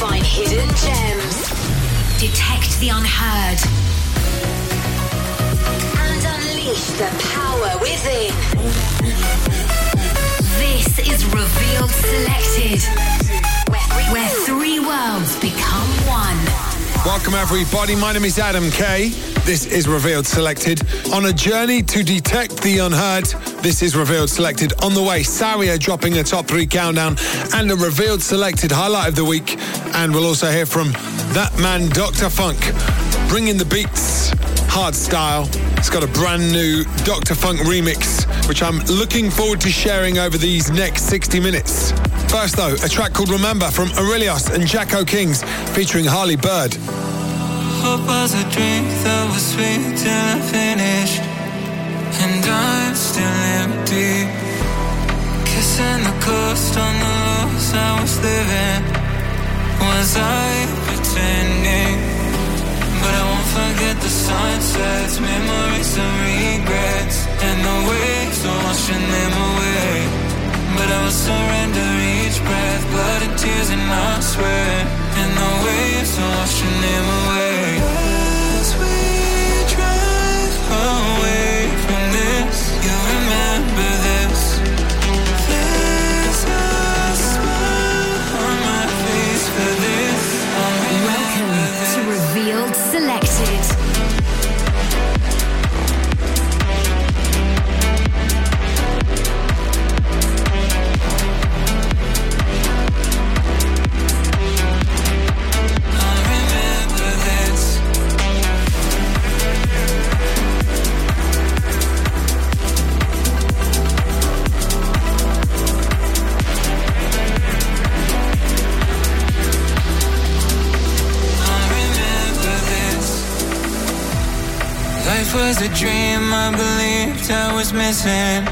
find hidden gems, detect the unheard, and unleash the power within. This is Revealed Selected, where three worlds become one. Welcome, everybody. My name is Adam Kay. This is Revealed Selected. On a journey to detect the unheard, this is Revealed Selected. On the way, Saria dropping a top three countdown and a Revealed Selected highlight of the week. And we'll also hear from that man, Dr. Phunk, bringing the beats, hard style. It's got a brand new Dr. Phunk remix, which I'm looking forward to sharing over these next 60 minutes. First, though, a track called Remember from Aurelios and Jacko Kings featuring Harley Bird. Hope was a drink that was sweet till I finished And I'm still empty Kissing the coast on the lows I was living Was I pretending? But I won't forget the sunsets Memories and regrets And the waves washing them away But I will surrender each breath Blood and tears and I swear. And the waves are washing them away a dream I believed I was missing.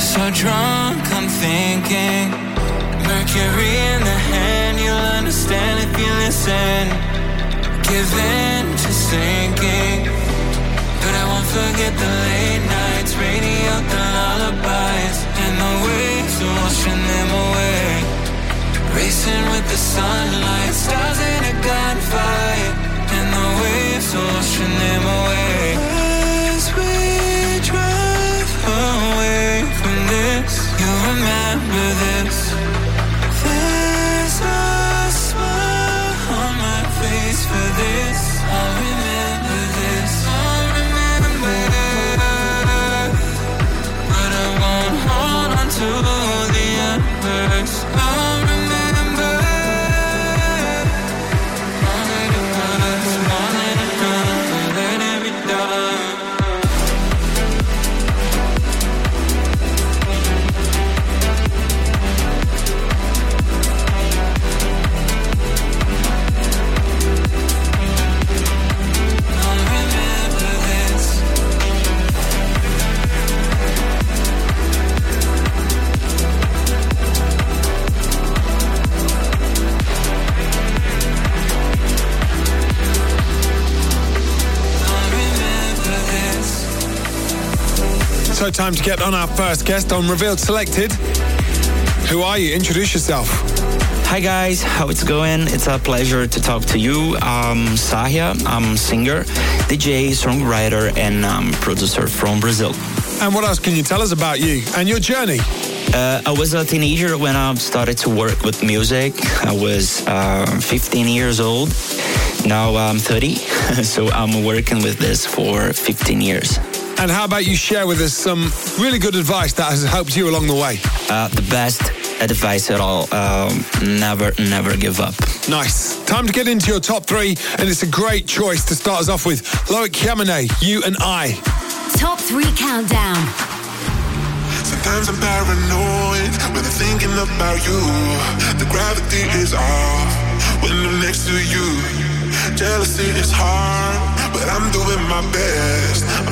So drunk, I'm thinking. Mercury in the hand, you'll understand if you listen. Give in to sinking. But I won't forget the late nights, radio, the lullabies, and the waves washing them away. Racing with the sunlight, So, time to get on our first guest on Revealed Selected. Who are you? Introduce yourself. Hi guys, how it's going? It's a pleasure to talk to you. I'm Sahia. I'm singer, DJ, songwriter, and um, producer from Brazil. And what else can you tell us about you and your journey? Uh, I was a teenager when I started to work with music. I was uh, 15 years old. Now I'm 30, so I'm working with this for 15 years. And how about you share with us some really good advice that has helped you along the way? Uh, the best advice at all um, never, never give up. Nice. Time to get into your top three, and it's a great choice to start us off with Loic Yamane, You and I. Top three countdown. Sometimes I'm paranoid when I'm thinking about you. The gravity is off when I'm next to you. Jealousy is hard, but I'm doing my best.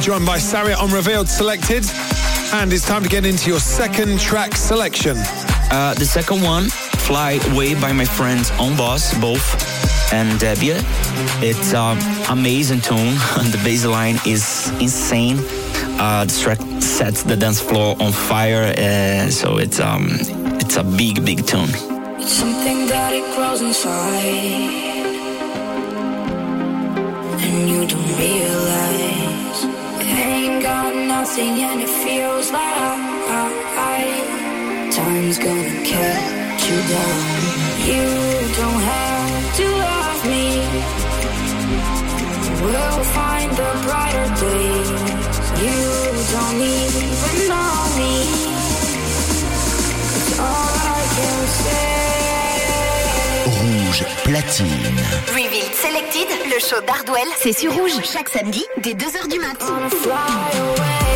joined by Saria on Revealed Selected. And it's time to get into your second track selection. Uh, the second one, Fly Away by my friends On Boss, both, and uh, Debbie. It's an amazing tune. the bass line is insane. Uh, the track sets the dance floor on fire. Uh, so it's, um, it's a big, big tune. It's something that it grows inside. And you don't realize. passing and it feels like time's gonna catch you down. You don't have to love me. We'll find the brighter days. You don't even know me. All I can say. Rouge platine. Revealed Selected, le show d'Hardwell, c'est sur Rouge chaque samedi dès 2h du matin.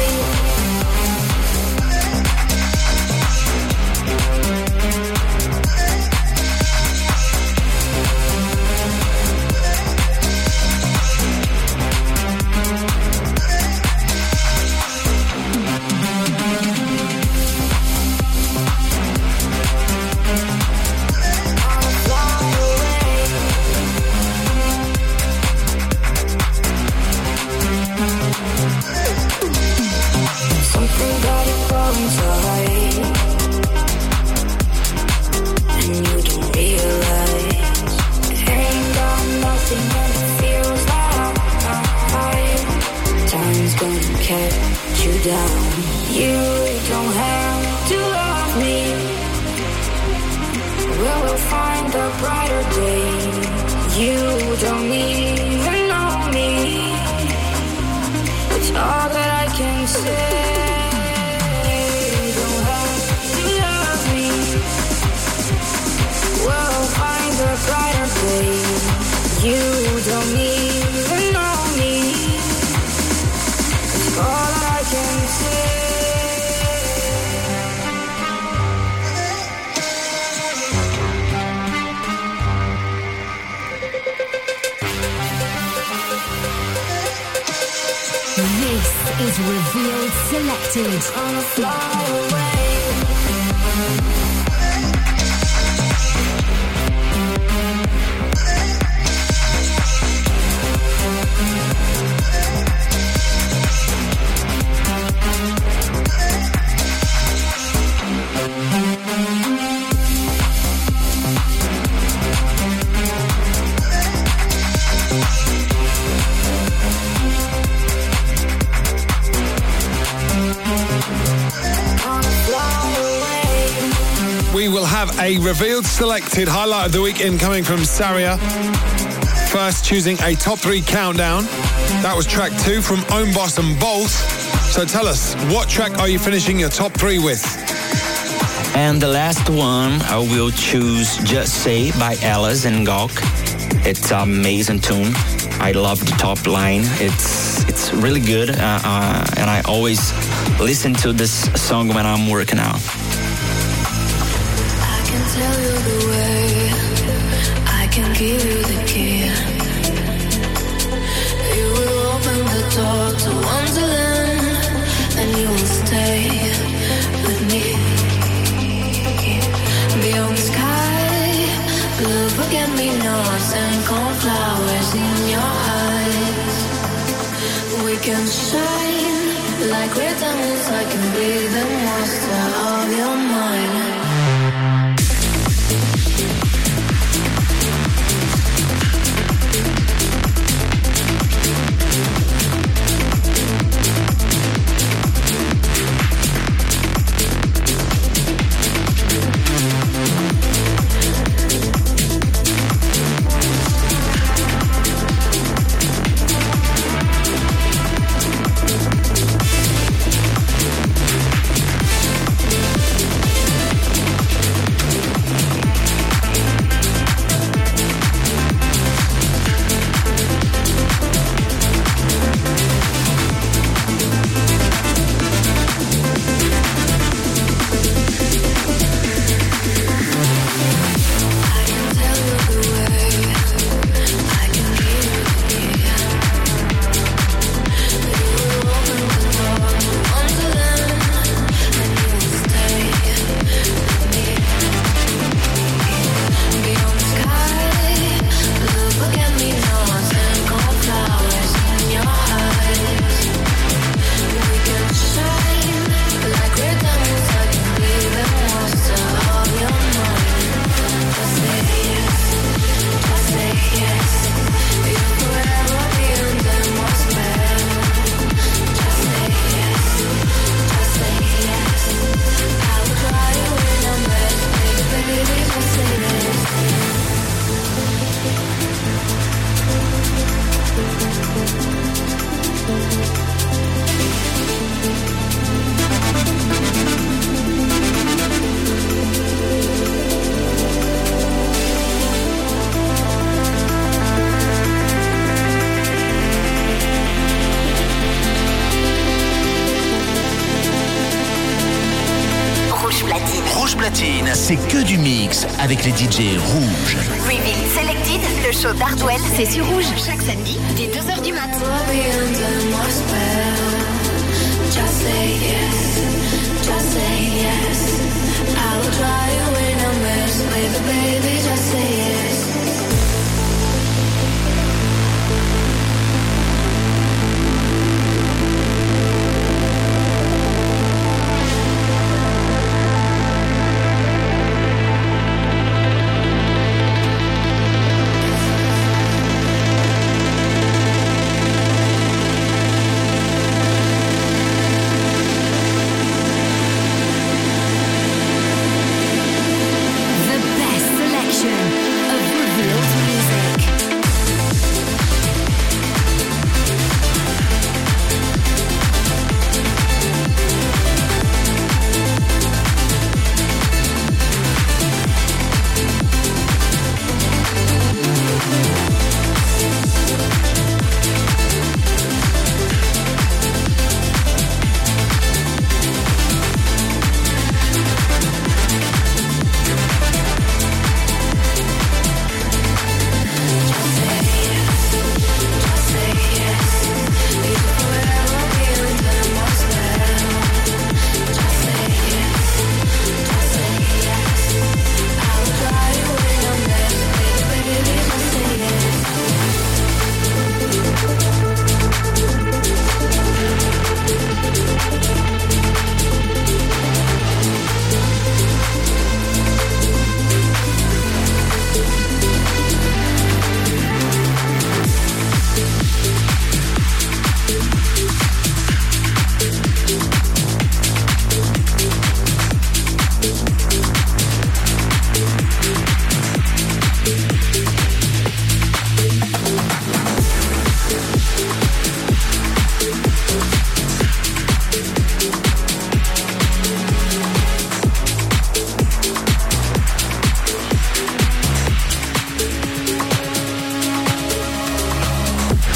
Revealed selected highlight of the week incoming from Saria. First, choosing a top three countdown. That was track two from Own Boss and Bolt. So tell us, what track are you finishing your top three with? And the last one, I will choose Just Say by Alice and Gawk. It's an amazing tune. I love the top line. It's it's really good, uh, uh, and I always listen to this song when I'm working out. Can shine like we're diamonds. I can be the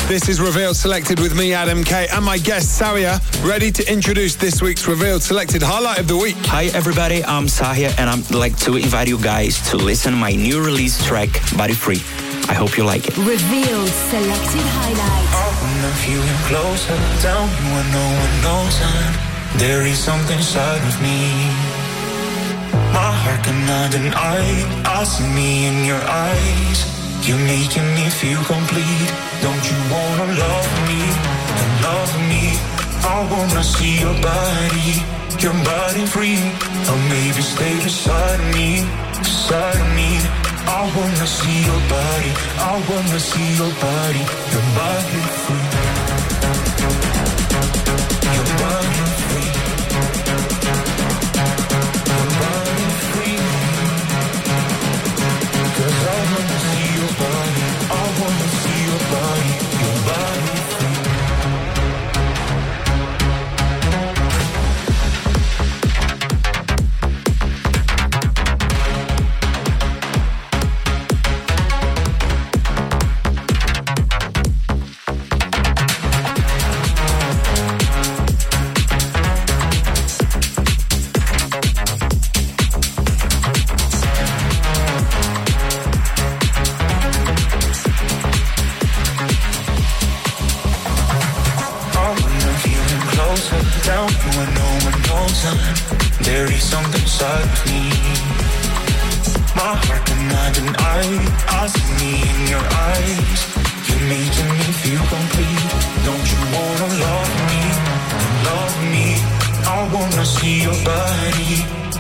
This is Revealed Selected with me, Adam K, and my guest, Saria, ready to introduce this week's Revealed Selected highlight of the week. Hi, everybody. I'm Sahia, and I'd like to invite you guys to listen to my new release track, Body Free. I hope you like it. Revealed Selected Highlights. I wanna feel you closer, tell me when no one knows I'm There is something inside of me. My heart cannot deny. I see me in your eyes. You're making me feel complete. Don't you wanna love me? And love me. I wanna see your body, your body free. Or maybe stay beside me, beside me. I wanna see your body, I wanna see your body, your body free.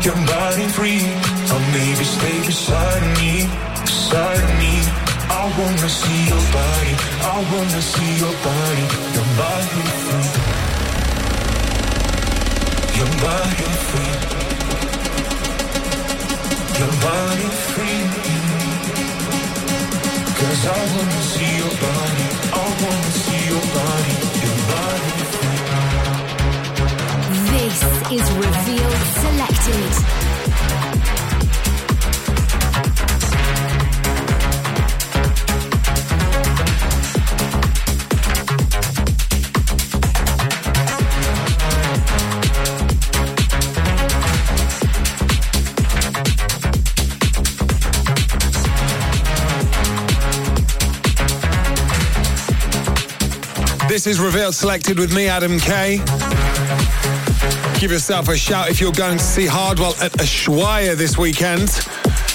Your body free. Or maybe stay beside me, beside me. I wanna see your body, I wanna see your body, your body free. Your body free. Your body free. Cause I wanna see your body, I wanna see your body, your body free. This is Revealed. This is Revealed Selected with me, Adam K. Give yourself a shout if you're going to see Hardwell at Ushuaia this weekend.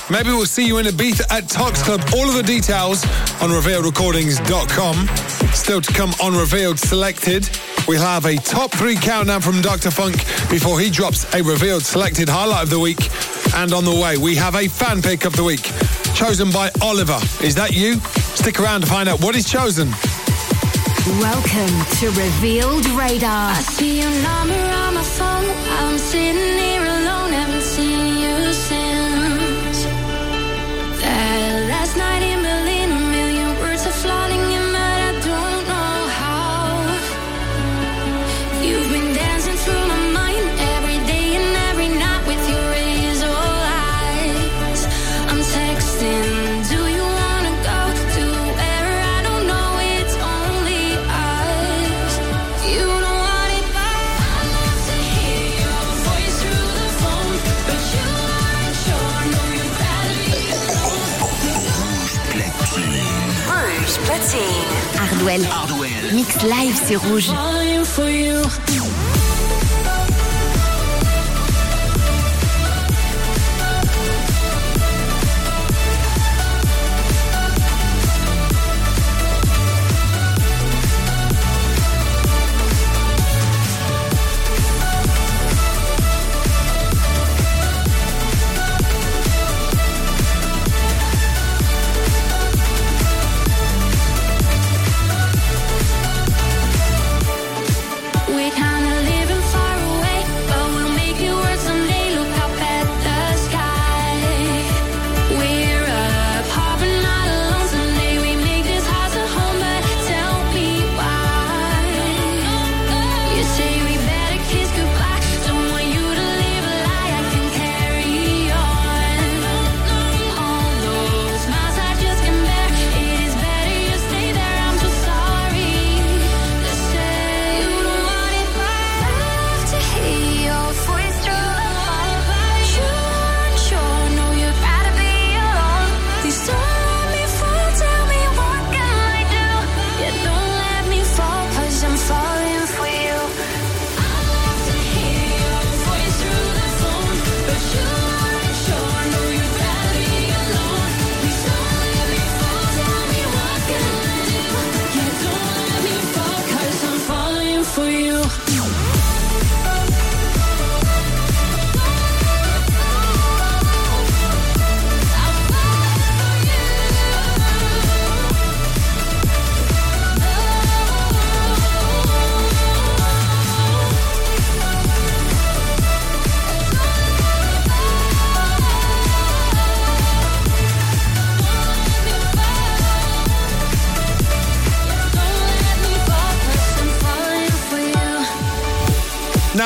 Maybe we'll see you in Ibiza at Tox Club. All of the details on revealedrecordings.com. Still to come on Revealed Selected. We'll have a top three countdown from Dr. Phunk before he drops a Revealed Selected highlight of the week. And on the way, we have a fan pick of the week chosen by Oliver. Is that you? Stick around to find out what is chosen. Welcome to Revealed Radar. I see your number on my phone. I'm sitting here Hardwell. Hardwell. Mix live sur Rouge.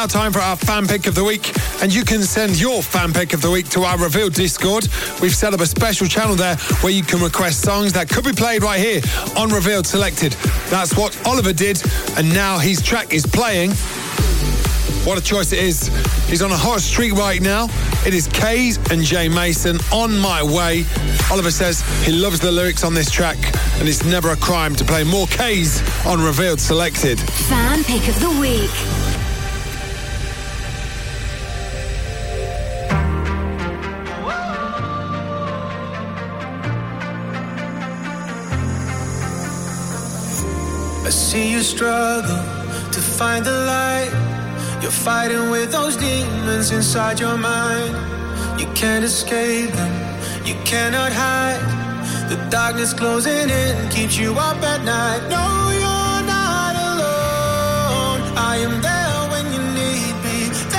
Now, time for our fan pick of the week. And you can send your fan pick of the week to our Revealed Discord. We've set up a special channel there where you can request songs that could be played right here on Revealed Selected. That's what Oliver did, and now his track is playing. What a choice it is. He's on a hot streak right now. It is Kaaze and Jay Mason on my way. Oliver says he loves the lyrics on this track and it's never a crime to play more Kaaze on Revealed Selected. Fan pick of the week. You struggle to find the light. You're fighting with those demons inside your mind. You can't escape them, you cannot hide. The darkness closing in keeps you up at night. No, you're not alone. I am there when you need me,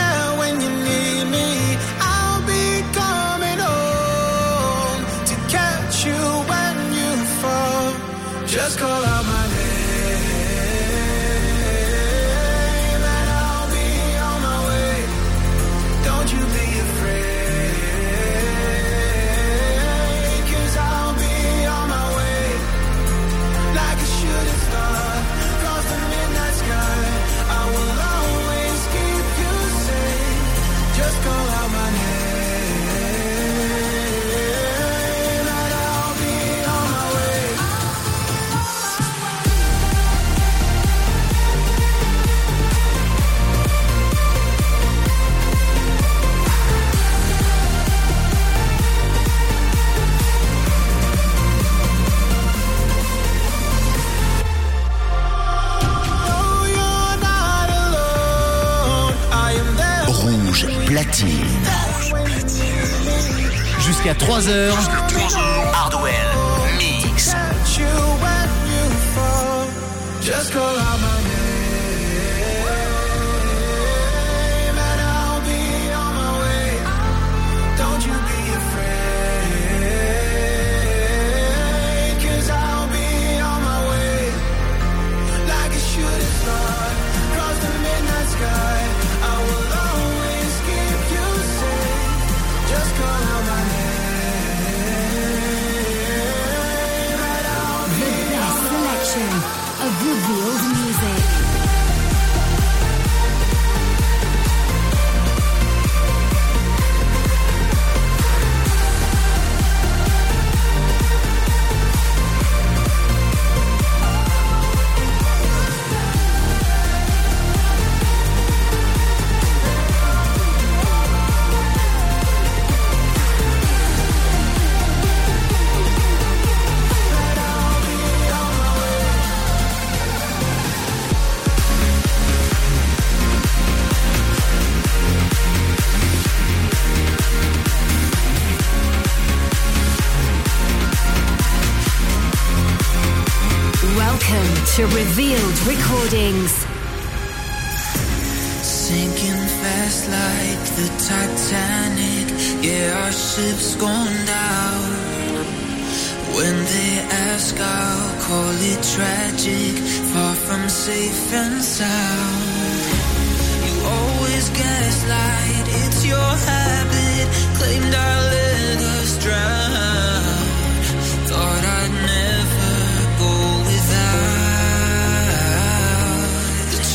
Revealed Recordings. Sinking fast like the Titanic. Yeah, our ship's gone down. When they ask, I'll call it tragic. Far from safe and sound. You always gaslight, it's your habit. Claimed I let us drown.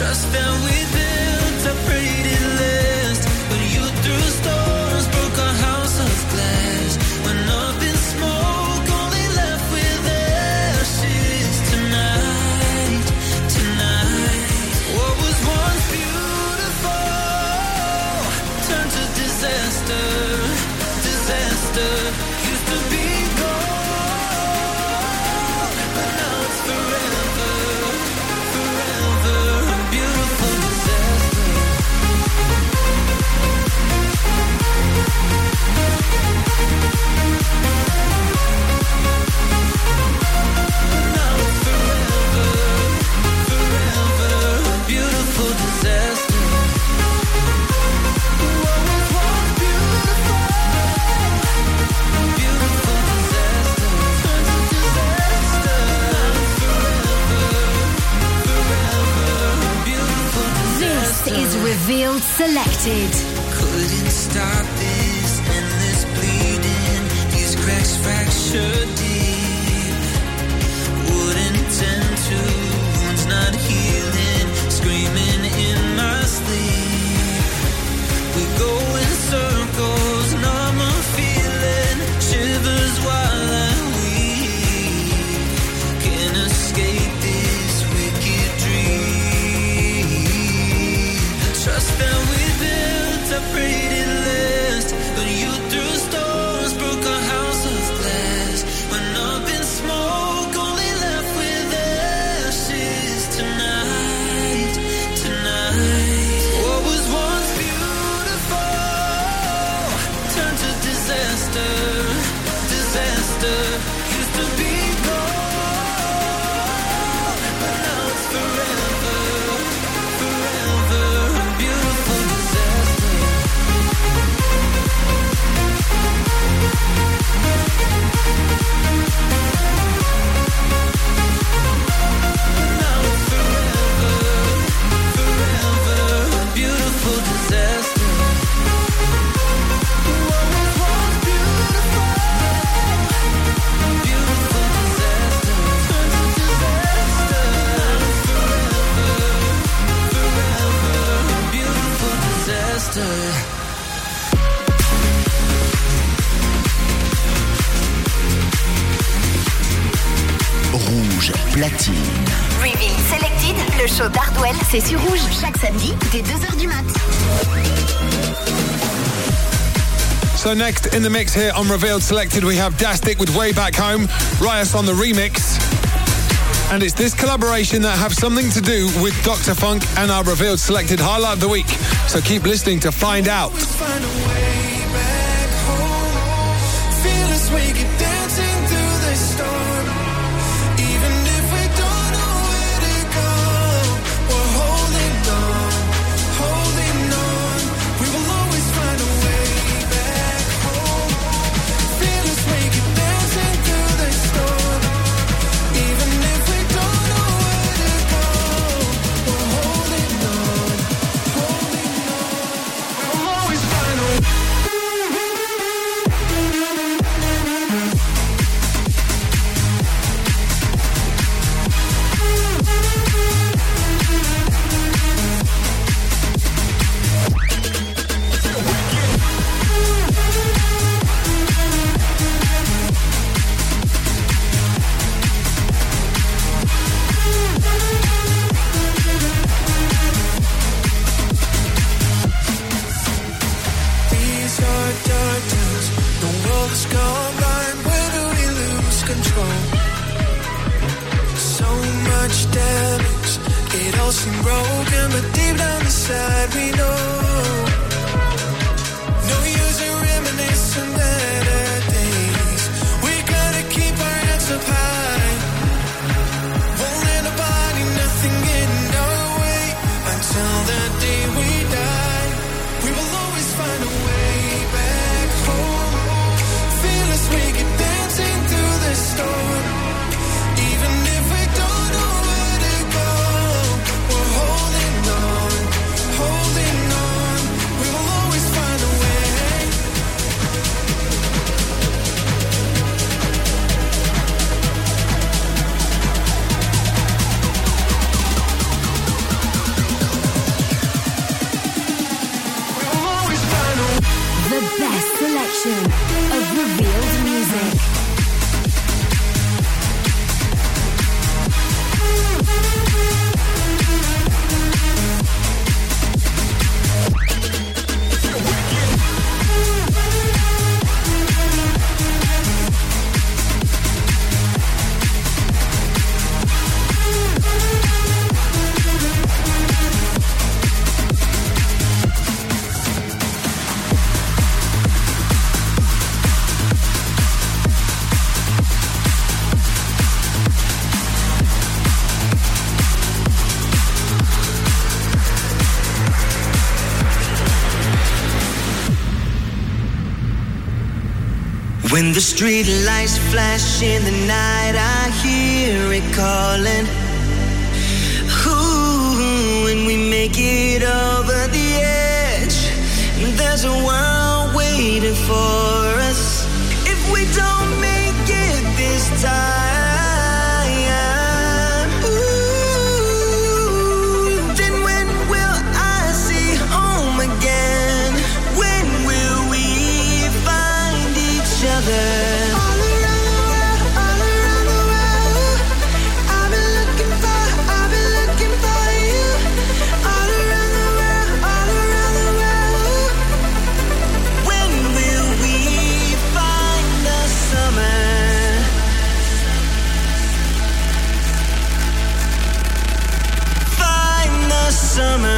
Trust that we Revealed Selected. Couldn't stop this endless bleeding, these cracks fractured. In the mix here on Revealed Selected, we have Dastic with Way Back Home, Rias on the remix. And it's this collaboration that have something to do with Dr. Phunk and our Revealed Selected highlight of the week. So keep listening to find out. side we know Street lights flash in the night, I hear it calling. Ooh, when we make it over the edge, there's a world waiting for c'est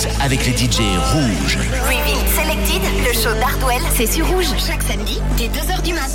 mix avec les DJ rouges. Reveal Selected, le show d'Hardwell, c'est sur rouge chaque samedi dès 2h du mat.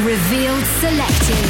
Revealed selected.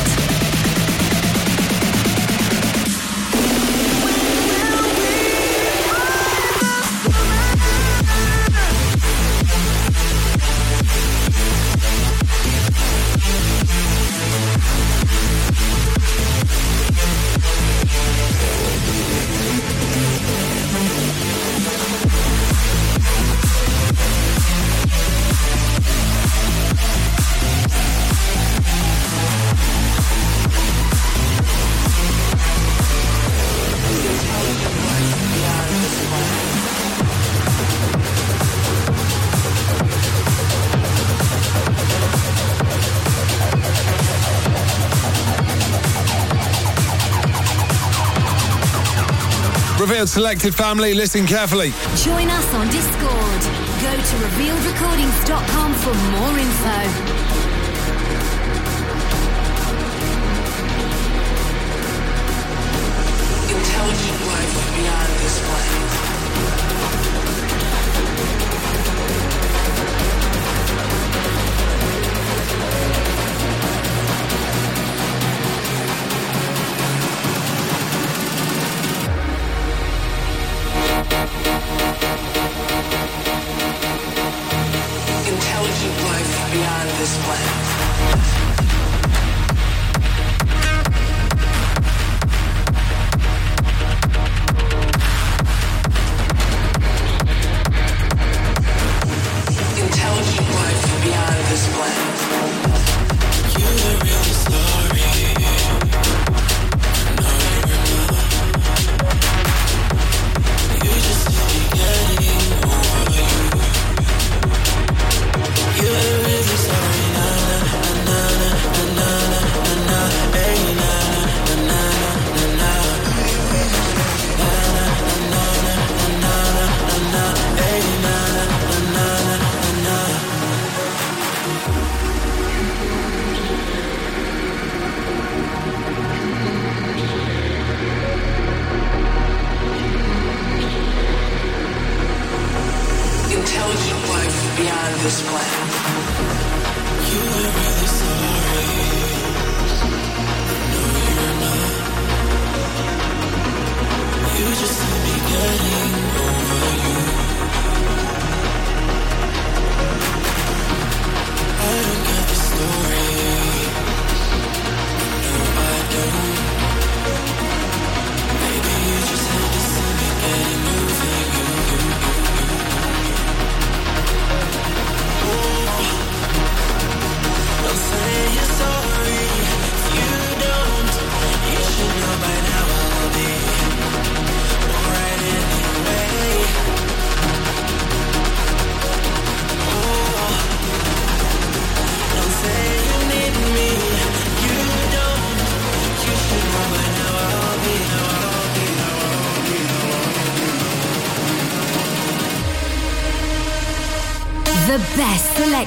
Selected family, listen carefully. Join us on Discord. Go to revealedrecordings.com for more info.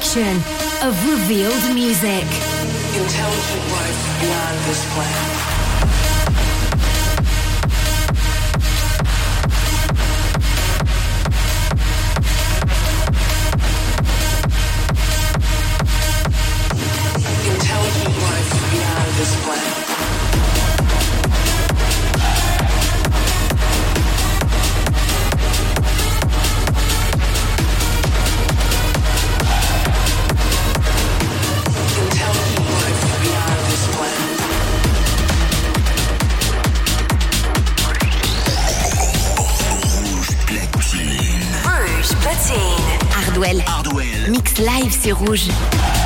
Selection of revealed music. Intelligent arrive sur Rouge.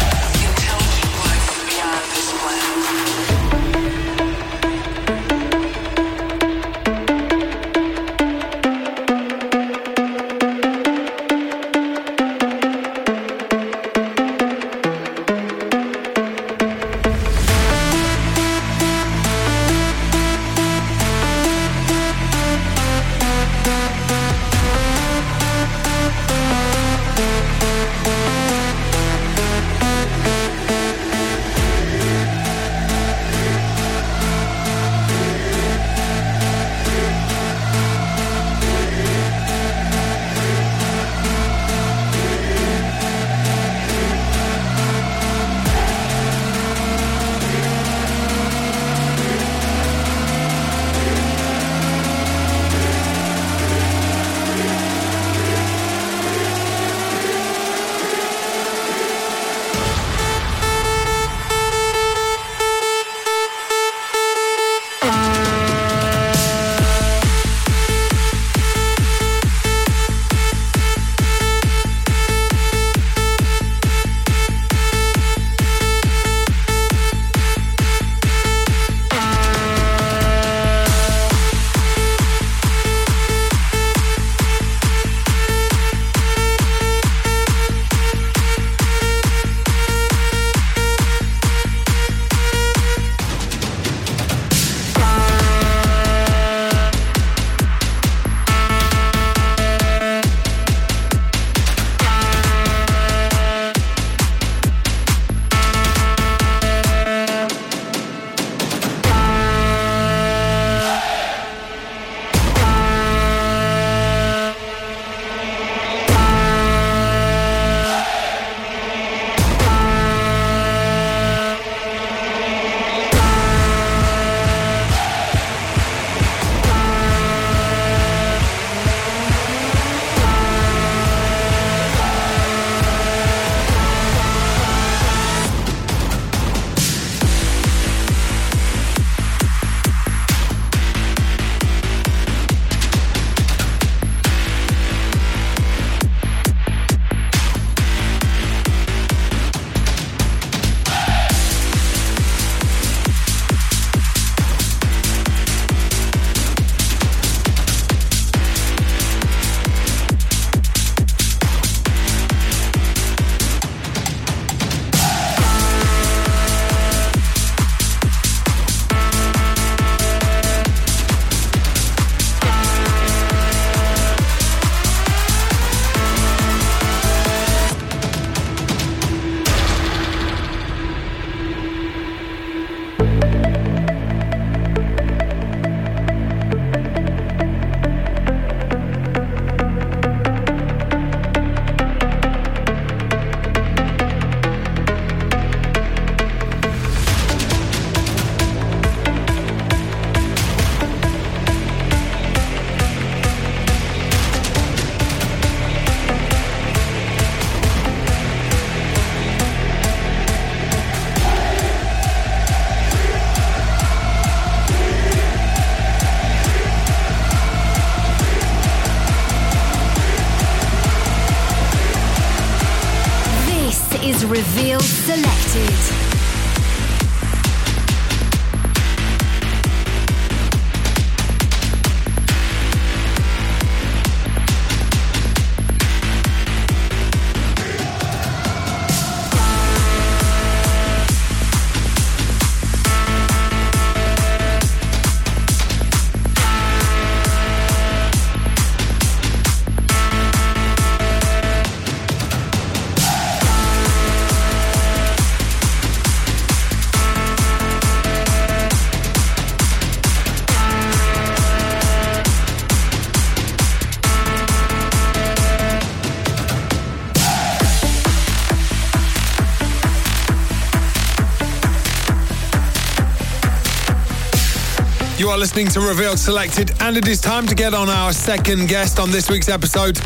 Are listening to Revealed Selected, and it is time to get on our second guest on this week's episode.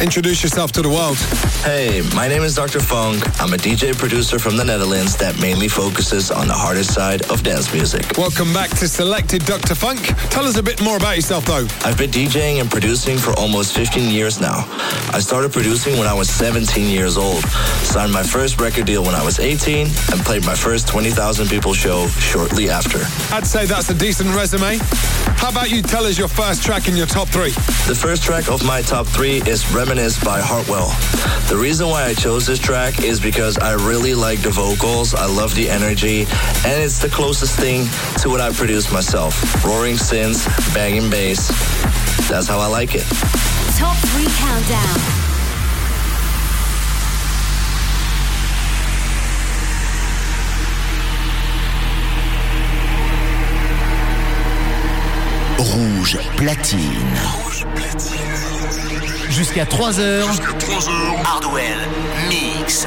Introduce yourself to the world. Hey, my name is Dr. Phunk. I'm a DJ producer from the Netherlands that mainly focuses on the hardest side of dance music. Welcome back to Selected Dr. Phunk. Tell us a bit more about yourself, though. I've been DJing and producing for almost 15 years now. I started producing when I was 17 years old, signed my first record deal when I was 18, and played my first 20,000 people show shortly after. I'd say that's a decent resume. How about you tell us your first track in your top three? The first track of my top three is Reminisce by Hardwell. The reason why I chose this track is because I really like the vocals, I love the energy, and it's the closest thing to what I produce myself. Roaring synths, banging bass. That's how I like it. Top 3 Countdown. Rouge platine. Jusqu'à 3 heures. Jusqu'à 3 heures. Hardwell Mix.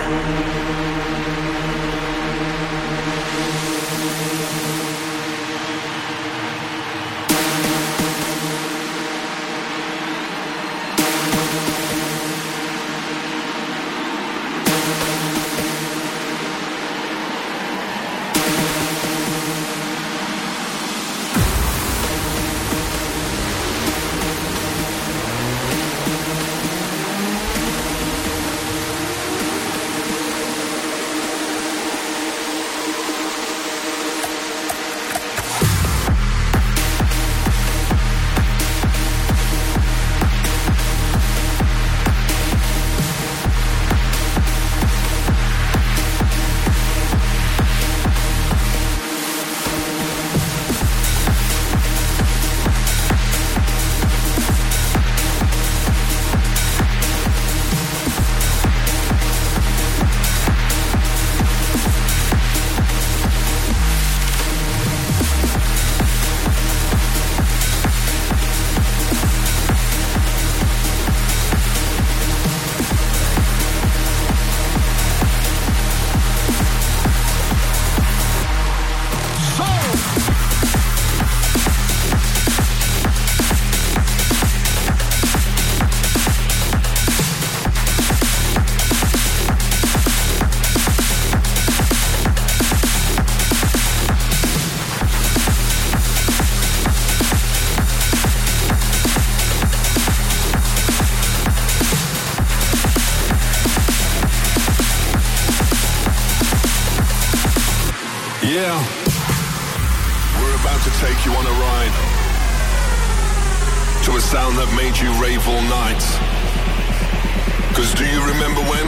you rave all night. Cause do you remember when?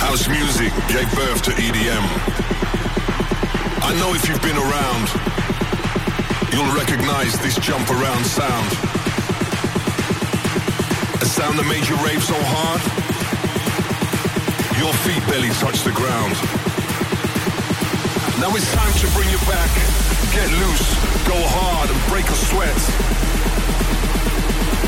House music gave birth to EDM. I know if you've been around, you'll recognize this jump around sound. A sound that made you rave so hard, your feet barely touch the ground. Now it's time to bring you back. Get loose, go hard and break a sweat.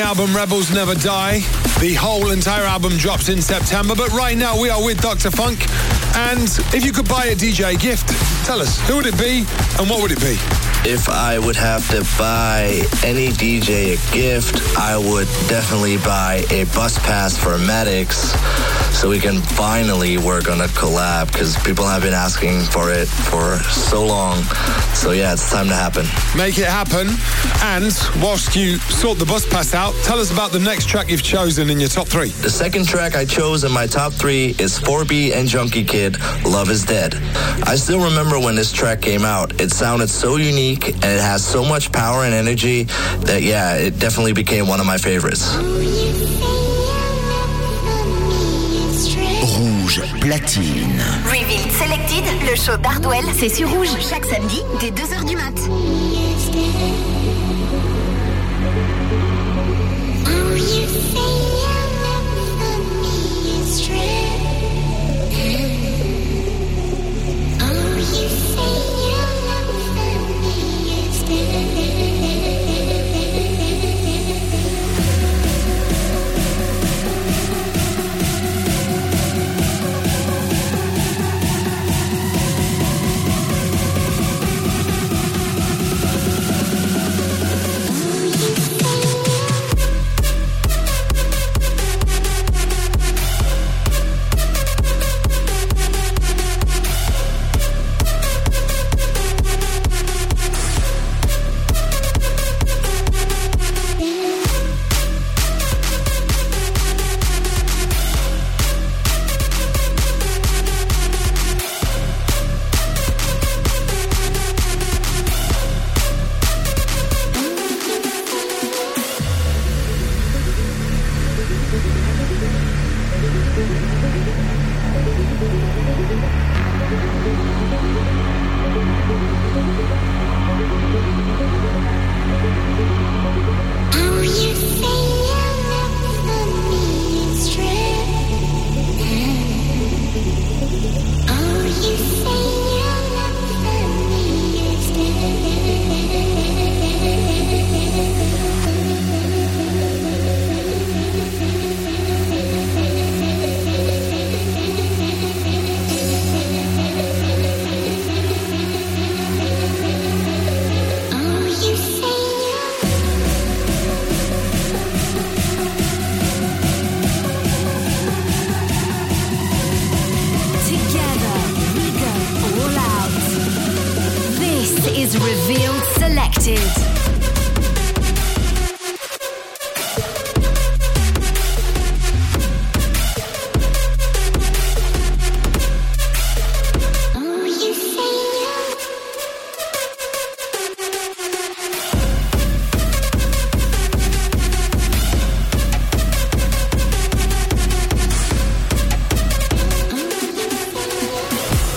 album Rebels Never Die. The whole entire album drops in September, but right now we are with Dr. Phunk. And if you could buy a DJ gift, tell us, who would it be and what would it be? If I would have to buy any DJ a gift, I would definitely buy a bus pass for Medics so we can finally work on a collab because people have been asking for it for so long. So yeah, it's time to happen. Make it happen. And whilst you sort the bus pass out, tell us about the next track you've chosen in your top three. The second track I chose in my top three is 4B and Junkie Kid, Love is Dead. I still remember when this track came out. It sounded so unique and it has so much power and energy that, yeah, it definitely became one of my favorites. Platine. Revealed Selected, le show d'Hardwell, c'est sur Rouge. Chaque samedi, dès 2h du mat.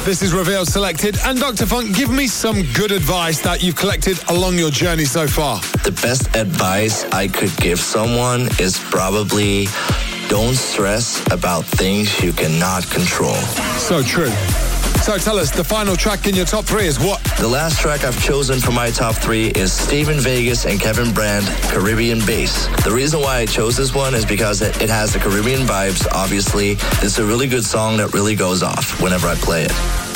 This is Revealed Selected. And Dr. Phunk, give me some good advice that you've collected along your journey so far. The best advice I could give someone is probably don't stress about things you cannot control. So true. So tell us, the final track in your top three is what? The last track I've chosen for my top three is Steven Vegas and Kevin Brand, Caribbean Bass. The reason why I chose this one is because it, it has the Caribbean vibes, obviously. It's a really good song that really goes off whenever I play it.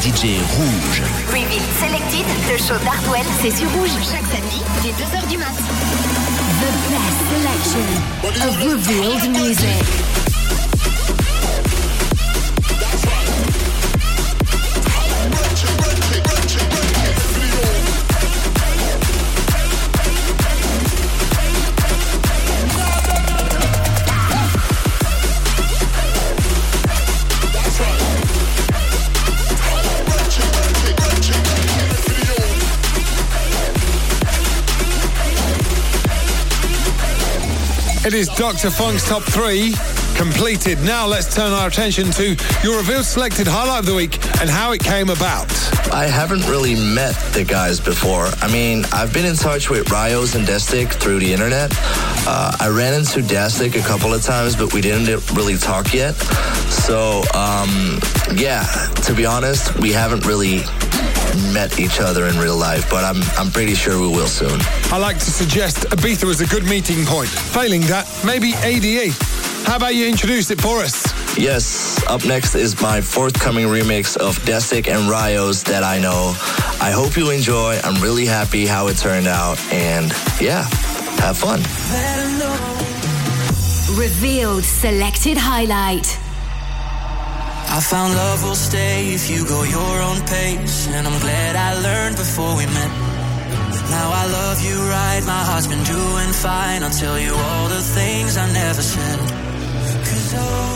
DJ is Dr. Phunk's top three completed. Now let's turn our attention to your revealed selected highlight of the week and how it came about. I haven't really met the guys before. I mean, I've been in touch with Rios and Destic through the internet. Uh, I ran into Destic a couple of times, but we didn't really talk yet. So, um, yeah, to be honest, we haven't really met each other in real life, but I'm I'm pretty sure we will soon. I like to suggest Ibiza is a good meeting point. Failing that, maybe ADE. How about you introduce it for us? Yes, up next is my forthcoming remix of Destic and Rios that I know. I hope you enjoy. I'm really happy how it turned out, and yeah, have fun. Revealed selected highlight. I found love will stay if you go your own pace. And I'm glad I learned before we met. Now I love you right, my heart's been doing fine. I'll tell you all the things I never said. Cause oh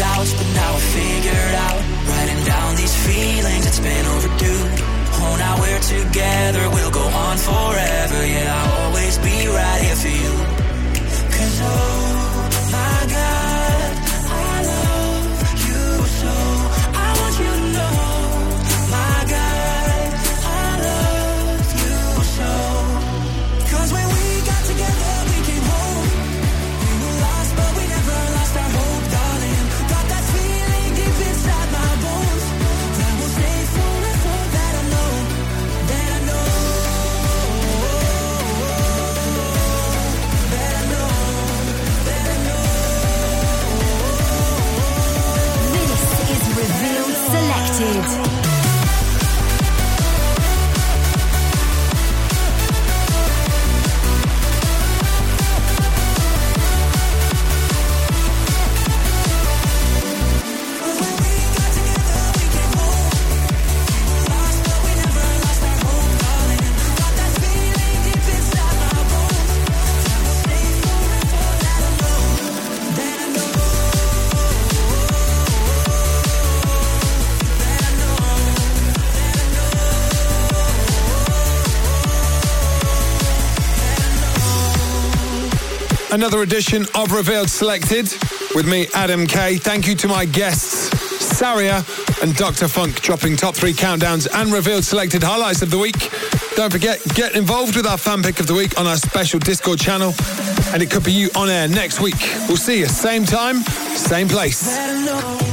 doubts, but now I figured out. Writing down these feelings, it's been overdue. Oh, now we're together, we'll go on forever. Another edition of Revealed Selected with me, Adam K. Thank you to my guests, Saria and Dr. Phunk, dropping top three countdowns and Revealed Selected highlights of the week. Don't forget, get involved with our fan pick of the week on our special Discord channel, and it could be you on air next week. We'll see you same time, same place.